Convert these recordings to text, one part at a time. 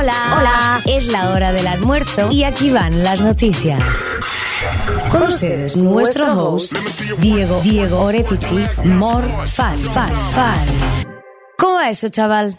Hola, hola. Es la hora del almuerzo y aquí van las noticias. Con ustedes, nuestro host, Diego, Diego Orefici, More Fan, Fan, Fan. ¿Cómo va eso, chaval?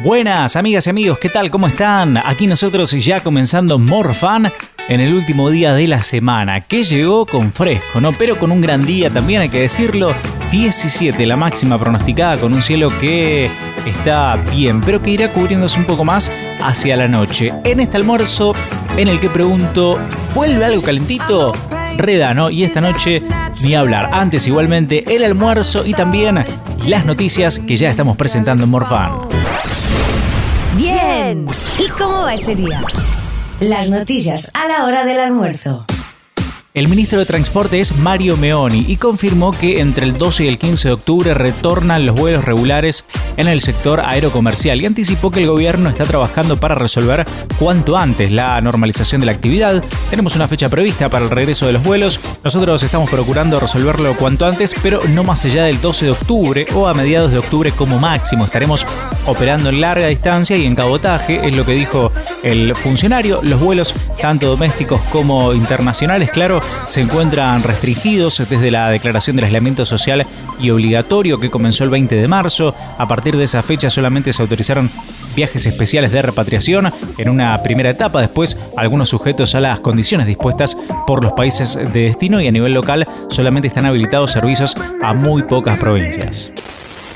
Buenas amigas y amigos, ¿qué tal? ¿Cómo están? Aquí nosotros ya comenzando More Fan en el último día de la semana, que llegó con fresco, ¿no? Pero con un gran día también, hay que decirlo. 17 la máxima pronosticada con un cielo que está bien, pero que irá cubriéndose un poco más hacia la noche. En este almuerzo en el que pregunto, ¿vuelve algo calentito? Reda, ¿no? Y esta noche ni hablar. Antes igualmente el almuerzo y también las noticias que ya estamos presentando en Morfan. Bien. ¿Y cómo va ese día? Las noticias a la hora del almuerzo. El ministro de Transporte es Mario Meoni y confirmó que entre el 12 y el 15 de octubre retornan los vuelos regulares en el sector aerocomercial y anticipó que el gobierno está trabajando para resolver cuanto antes la normalización de la actividad. Tenemos una fecha prevista para el regreso de los vuelos. Nosotros estamos procurando resolverlo cuanto antes, pero no más allá del 12 de octubre o a mediados de octubre como máximo. Estaremos operando en larga distancia y en cabotaje, es lo que dijo el funcionario. Los vuelos, tanto domésticos como internacionales, claro, se encuentran restringidos desde la declaración del aislamiento social y obligatorio que comenzó el 20 de marzo. A partir de esa fecha solamente se autorizaron viajes especiales de repatriación en una primera etapa, después algunos sujetos a las condiciones dispuestas por los países de destino y a nivel local solamente están habilitados servicios a muy pocas provincias.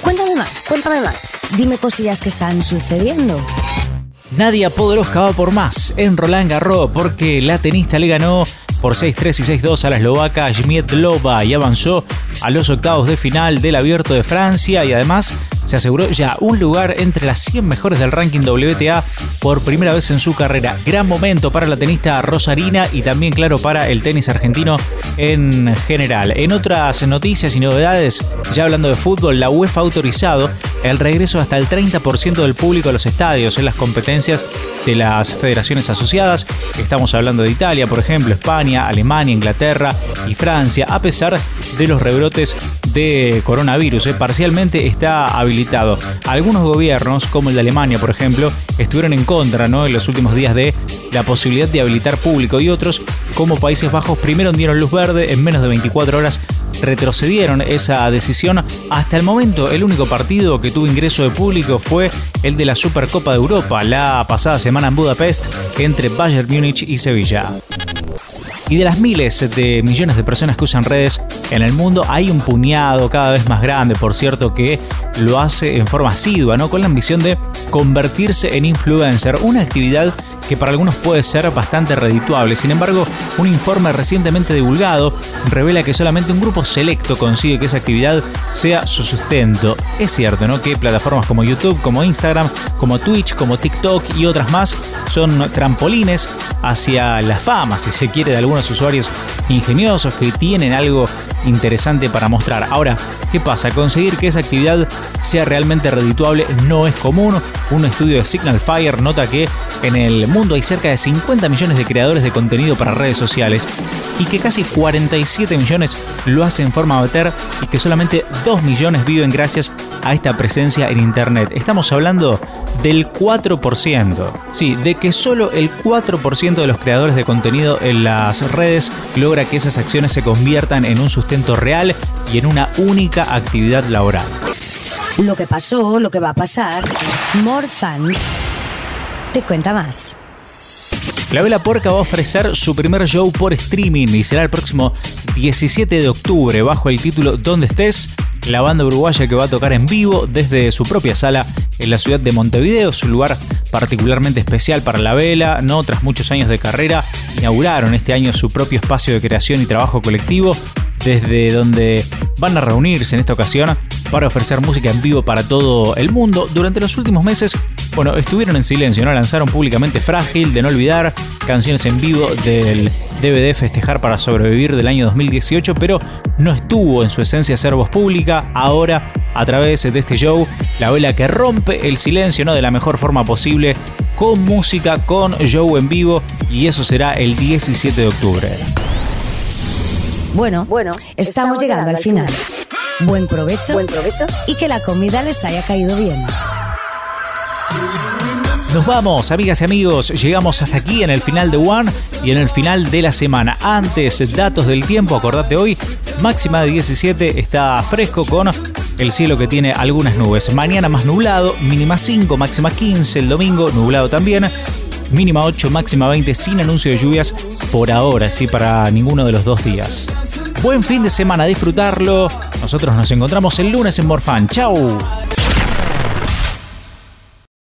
Cuéntame más, cuéntame más. Dime cosillas que están sucediendo. Nadia Podoroska va por más en Roland Garros porque la tenista le ganó por 6-3 y 6-2 a la eslovaca Jmiedlova y avanzó a los octavos de final del Abierto de Francia y además se aseguró ya un lugar entre las 100 mejores del ranking WTA por primera vez en su carrera. Gran momento para la tenista Rosarina y también, claro, para el tenis argentino en general. En otras noticias y novedades, ya hablando de fútbol, la UEFA ha autorizado el regreso hasta el 30% del público a los estadios en las competencias de las federaciones asociadas. Estamos hablando de Italia, por ejemplo, España, Alemania, Inglaterra y Francia, a pesar de los rebrotes de coronavirus. Eh, parcialmente está habilitado. Algunos gobiernos, como el de Alemania, por ejemplo, estuvieron en contra ¿no? en los últimos días de la posibilidad de habilitar público y otros, como Países Bajos, primero dieron luz verde en menos de 24 horas retrocedieron esa decisión. Hasta el momento, el único partido que tuvo ingreso de público fue el de la Supercopa de Europa, la pasada semana en Budapest, entre Bayern Múnich y Sevilla. Y de las miles de millones de personas que usan redes en el mundo, hay un puñado cada vez más grande, por cierto, que lo hace en forma asidua, ¿no? Con la ambición de convertirse en influencer, una actividad que para algunos puede ser bastante redituable. Sin embargo, un informe recientemente divulgado revela que solamente un grupo selecto consigue que esa actividad sea su sustento. Es cierto, ¿no? Que plataformas como YouTube, como Instagram, como Twitch, como TikTok y otras más son trampolines hacia la fama, si se quiere, de algunos usuarios ingeniosos que tienen algo interesante para mostrar. Ahora, ¿qué pasa? Conseguir que esa actividad sea realmente redituable no es común. Un estudio de Signal Fire nota que en el mundo hay cerca de 50 millones de creadores de contenido para redes sociales y que casi 47 millones lo hacen en forma amateur y que solamente 2 millones viven gracias a esta presencia en Internet. Estamos hablando del 4%. Sí, de que solo el 4% de los creadores de contenido en las redes logra que esas acciones se conviertan en un sustento real y en una única actividad laboral. Lo que pasó, lo que va a pasar. Morzan te cuenta más. La Vela Porca va a ofrecer su primer show por streaming y será el próximo 17 de octubre bajo el título Donde estés, la banda uruguaya que va a tocar en vivo desde su propia sala en la ciudad de Montevideo, su lugar particularmente especial para la vela, no tras muchos años de carrera, inauguraron este año su propio espacio de creación y trabajo colectivo, desde donde van a reunirse en esta ocasión para ofrecer música en vivo para todo el mundo. Durante los últimos meses, bueno, estuvieron en silencio, ¿no? Lanzaron públicamente Frágil, de no olvidar, canciones en vivo del DVD Festejar para Sobrevivir del año 2018, pero no estuvo en su esencia ser voz pública. Ahora, a través de este show, la vela que rompe el silencio, ¿no? De la mejor forma posible, con música, con show en vivo, y eso será el 17 de octubre. Bueno, bueno, estamos, llegando, al final. Buen provecho. Buen provecho. Y que la comida les haya caído bien. Nos vamos, amigas y amigos. Llegamos hasta aquí en el final de One y en el final de la semana. Antes, datos del tiempo, acordate hoy, máxima de 17, está fresco con el cielo que tiene algunas nubes. Mañana más nublado, mínima 5, máxima 15, el domingo nublado también. Mínima 8, máxima 20, sin anuncio de lluvias por ahora, sí, para ninguno de los dos días. Buen fin de semana, disfrutarlo. Nosotros nos encontramos el lunes en Morfan. ¡Chao!